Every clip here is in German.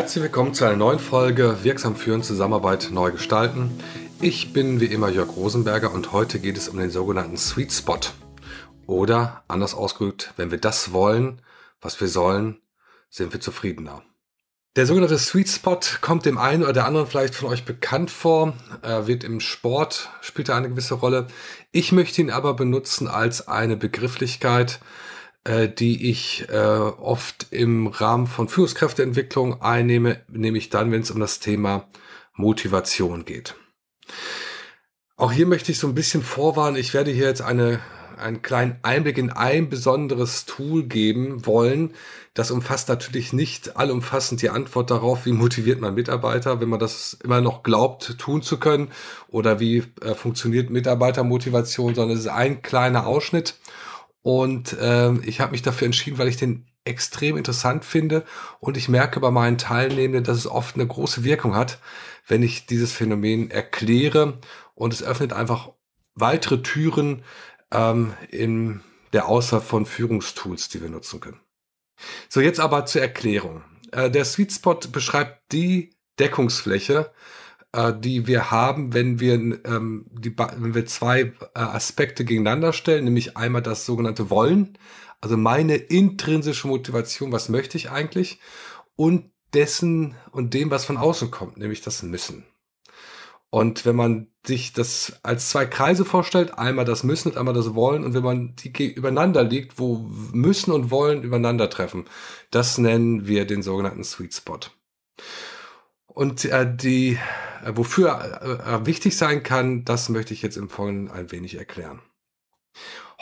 Herzlich willkommen zu einer neuen Folge Wirksam führen, Zusammenarbeit neu gestalten. Ich bin wie immer Jörg Rosenberger und heute geht es um den sogenannten Sweet Spot. Oder anders ausgedrückt, wenn wir das wollen, was wir sollen, sind wir zufriedener. Der sogenannte Sweet Spot kommt dem einen oder der anderen vielleicht von euch bekannt vor, er wird im Sport, spielt er eine gewisse Rolle. Ich möchte ihn aber benutzen als eine Begrifflichkeit, äh, die ich äh, oft im Rahmen von Führungskräfteentwicklung einnehme, nämlich dann, wenn es um das Thema Motivation geht. Auch hier möchte ich so ein bisschen vorwarnen, ich werde hier jetzt eine, einen kleinen Einblick in ein besonderes Tool geben wollen. Das umfasst natürlich nicht allumfassend die Antwort darauf, wie motiviert man Mitarbeiter, wenn man das immer noch glaubt, tun zu können oder wie äh, funktioniert Mitarbeitermotivation, sondern es ist ein kleiner Ausschnitt und ähm, ich habe mich dafür entschieden, weil ich den extrem interessant finde und ich merke bei meinen Teilnehmenden, dass es oft eine große Wirkung hat, wenn ich dieses Phänomen erkläre und es öffnet einfach weitere Türen ähm, in der Auswahl von Führungstools, die wir nutzen können. So, jetzt aber zur Erklärung. Äh, der Sweet Spot beschreibt die Deckungsfläche, äh, die wir haben, wenn wir, ähm, die, wenn wir zwei äh, Aspekte gegeneinander stellen, nämlich einmal das sogenannte Wollen, also meine intrinsische Motivation, was möchte ich eigentlich, und dessen und dem, was von außen kommt, nämlich das Müssen. Und wenn man sich das als zwei Kreise vorstellt, einmal das Müssen und einmal das Wollen, und wenn man die übereinander liegt, wo Müssen und Wollen übereinander treffen, das nennen wir den sogenannten Sweet Spot. Und äh, die äh, wofür äh, äh, wichtig sein kann, das möchte ich jetzt im Folgenden ein wenig erklären.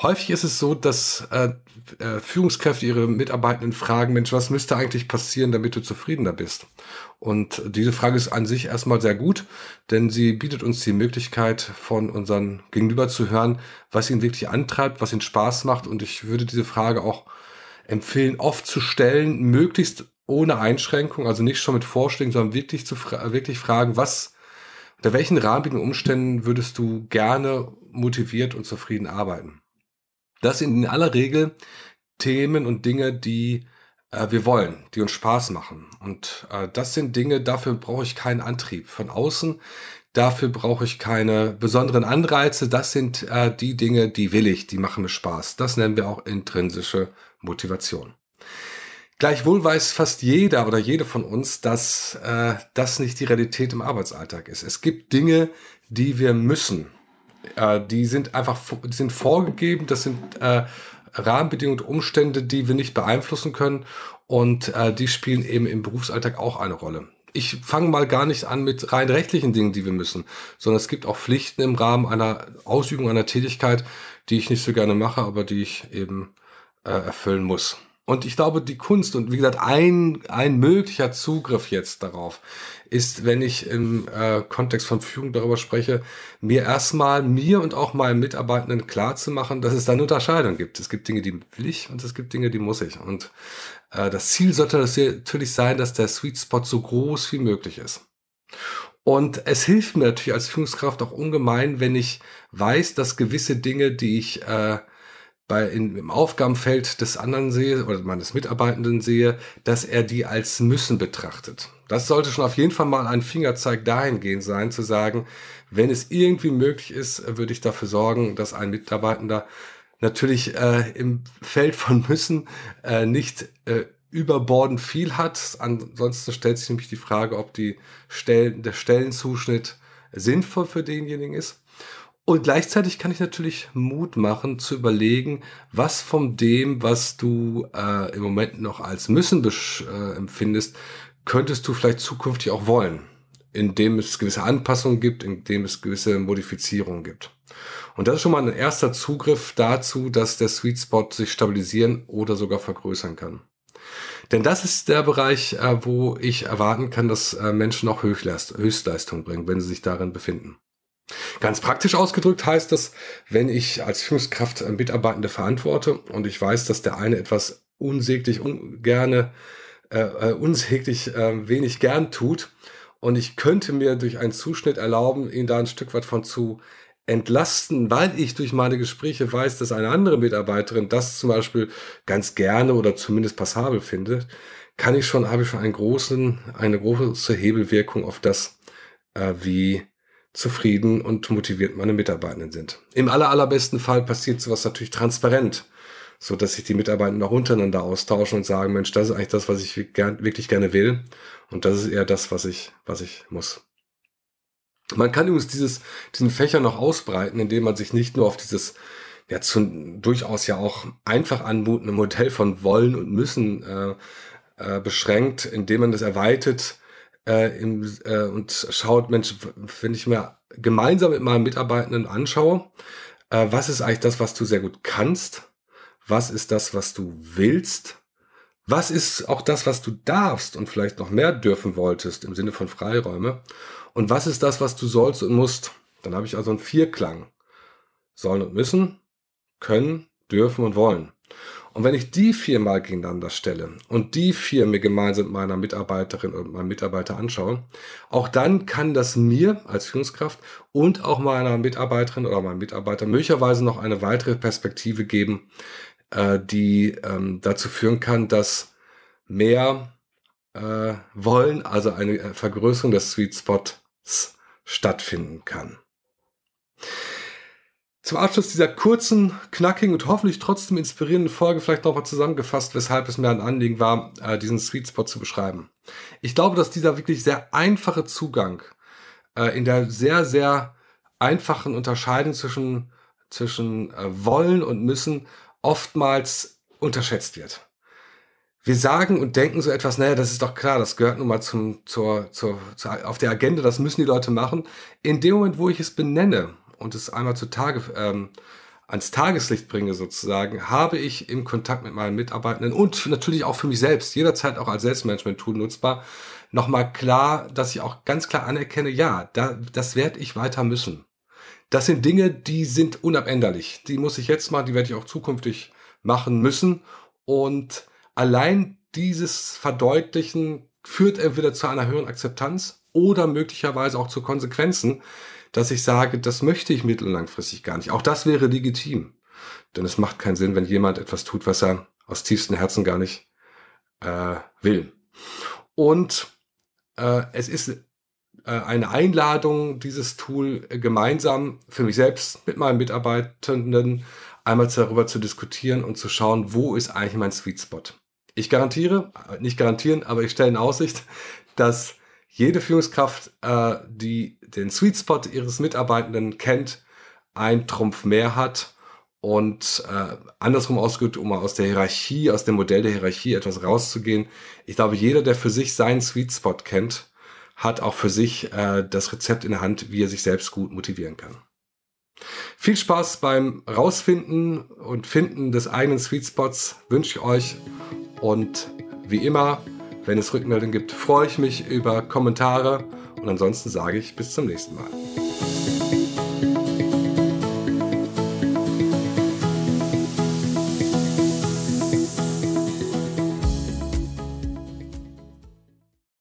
Häufig ist es so, dass äh, äh, Führungskräfte ihre Mitarbeitenden fragen, Mensch, was müsste eigentlich passieren, damit du zufriedener bist? Und diese Frage ist an sich erstmal sehr gut, denn sie bietet uns die Möglichkeit, von unseren Gegenüber zu hören, was ihn wirklich antreibt, was ihn Spaß macht. Und ich würde diese Frage auch empfehlen, oft zu stellen, möglichst ohne Einschränkung, also nicht schon mit Vorschlägen, sondern wirklich zu fra wirklich fragen, was, unter welchen rahmenbedingenden Umständen würdest du gerne motiviert und zufrieden arbeiten? Das sind in aller Regel Themen und Dinge, die äh, wir wollen, die uns Spaß machen. Und äh, das sind Dinge, dafür brauche ich keinen Antrieb von außen. Dafür brauche ich keine besonderen Anreize. Das sind äh, die Dinge, die will ich, die machen mir Spaß. Das nennen wir auch intrinsische Motivation. Gleichwohl weiß fast jeder oder jede von uns, dass äh, das nicht die Realität im Arbeitsalltag ist. Es gibt Dinge, die wir müssen. Äh, die sind einfach die sind vorgegeben, das sind äh, Rahmenbedingungen und Umstände, die wir nicht beeinflussen können und äh, die spielen eben im Berufsalltag auch eine Rolle. Ich fange mal gar nicht an mit rein rechtlichen Dingen, die wir müssen, sondern es gibt auch Pflichten im Rahmen einer Ausübung einer Tätigkeit, die ich nicht so gerne mache, aber die ich eben äh, erfüllen muss. Und ich glaube, die Kunst und wie gesagt, ein, ein möglicher Zugriff jetzt darauf ist, wenn ich im äh, Kontext von Führung darüber spreche, mir erstmal mir und auch meinen Mitarbeitenden klar zu machen, dass es da eine Unterscheidung gibt. Es gibt Dinge, die will ich und es gibt Dinge, die muss ich. Und äh, das Ziel sollte natürlich sein, dass der Sweet Spot so groß wie möglich ist. Und es hilft mir natürlich als Führungskraft auch ungemein, wenn ich weiß, dass gewisse Dinge, die ich äh, bei in, im Aufgabenfeld des anderen sehe oder meines Mitarbeitenden sehe, dass er die als müssen betrachtet. Das sollte schon auf jeden Fall mal ein Fingerzeig dahingehend sein, zu sagen, wenn es irgendwie möglich ist, würde ich dafür sorgen, dass ein Mitarbeitender natürlich äh, im Feld von müssen äh, nicht äh, überbordend viel hat. Ansonsten stellt sich nämlich die Frage, ob die Stellen, der Stellenzuschnitt sinnvoll für denjenigen ist. Und gleichzeitig kann ich natürlich Mut machen zu überlegen, was von dem, was du äh, im Moment noch als müssen äh, empfindest, könntest du vielleicht zukünftig auch wollen, indem es gewisse Anpassungen gibt, indem es gewisse Modifizierungen gibt. Und das ist schon mal ein erster Zugriff dazu, dass der Sweet Spot sich stabilisieren oder sogar vergrößern kann. Denn das ist der Bereich, äh, wo ich erwarten kann, dass äh, Menschen auch Höchstleistung bringen, wenn sie sich darin befinden. Ganz praktisch ausgedrückt heißt das, wenn ich als Führungskraft Mitarbeitende verantworte und ich weiß, dass der eine etwas unsäglich ungerne, äh, äh, unsäglich äh, wenig gern tut und ich könnte mir durch einen Zuschnitt erlauben, ihn da ein Stück weit von zu entlasten, weil ich durch meine Gespräche weiß, dass eine andere Mitarbeiterin das zum Beispiel ganz gerne oder zumindest passabel findet, kann ich schon, habe ich schon einen großen, eine große Hebelwirkung auf das, äh, wie zufrieden und motiviert meine Mitarbeitenden sind. Im aller, allerbesten Fall passiert sowas natürlich transparent, so dass sich die Mitarbeitenden auch untereinander austauschen und sagen, Mensch, das ist eigentlich das, was ich wirklich gerne will und das ist eher das, was ich, was ich muss. Man kann übrigens dieses, diesen Fächer noch ausbreiten, indem man sich nicht nur auf dieses ja zu, durchaus ja auch einfach anmutende Modell von wollen und müssen äh, äh, beschränkt, indem man das erweitert äh, im, äh, und schaut, Mensch, wenn ich mir gemeinsam mit meinen Mitarbeitenden anschaue, äh, was ist eigentlich das, was du sehr gut kannst? Was ist das, was du willst? Was ist auch das, was du darfst und vielleicht noch mehr dürfen wolltest im Sinne von Freiräume? Und was ist das, was du sollst und musst? Dann habe ich also einen Vierklang. Sollen und müssen, können, dürfen und wollen. Und wenn ich die vier mal gegeneinander stelle und die vier mir gemeinsam mit meiner Mitarbeiterin und meinem Mitarbeiter anschaue, auch dann kann das mir als Führungskraft und auch meiner Mitarbeiterin oder meinem Mitarbeiter möglicherweise noch eine weitere Perspektive geben, äh, die ähm, dazu führen kann, dass mehr äh, wollen, also eine Vergrößerung des Sweet Spots stattfinden kann. Zum Abschluss dieser kurzen, knackigen und hoffentlich trotzdem inspirierenden Folge vielleicht nochmal zusammengefasst, weshalb es mir ein Anliegen war, äh, diesen Sweet Spot zu beschreiben. Ich glaube, dass dieser wirklich sehr einfache Zugang äh, in der sehr, sehr einfachen Unterscheidung zwischen, zwischen äh, wollen und müssen oftmals unterschätzt wird. Wir sagen und denken so etwas, naja, das ist doch klar, das gehört nun mal zum, zur, zur, zur, auf der Agenda, das müssen die Leute machen. In dem Moment, wo ich es benenne und es einmal zutage ähm, ans Tageslicht bringe sozusagen, habe ich im Kontakt mit meinen Mitarbeitenden und natürlich auch für mich selbst, jederzeit auch als Selbstmanagement-Tool nutzbar, nochmal klar, dass ich auch ganz klar anerkenne, ja, da, das werde ich weiter müssen. Das sind Dinge, die sind unabänderlich. Die muss ich jetzt machen, die werde ich auch zukünftig machen müssen. Und allein dieses Verdeutlichen führt entweder zu einer höheren Akzeptanz oder möglicherweise auch zu Konsequenzen, dass ich sage, das möchte ich mittel- und langfristig gar nicht. Auch das wäre legitim. Denn es macht keinen Sinn, wenn jemand etwas tut, was er aus tiefstem Herzen gar nicht äh, will. Und äh, es ist äh, eine Einladung, dieses Tool äh, gemeinsam für mich selbst mit meinen Mitarbeitenden einmal darüber zu diskutieren und zu schauen, wo ist eigentlich mein Sweet Spot. Ich garantiere, äh, nicht garantieren, aber ich stelle in Aussicht, dass jede Führungskraft, äh, die den Sweet Spot ihres Mitarbeitenden kennt, ein Trumpf mehr hat und äh, andersrum ausgedrückt, um mal aus der Hierarchie, aus dem Modell der Hierarchie etwas rauszugehen. Ich glaube, jeder, der für sich seinen Sweet Spot kennt, hat auch für sich äh, das Rezept in der Hand, wie er sich selbst gut motivieren kann. Viel Spaß beim Rausfinden und Finden des eigenen Sweet Spots wünsche ich euch und wie immer wenn es Rückmeldungen gibt, freue ich mich über Kommentare und ansonsten sage ich bis zum nächsten Mal.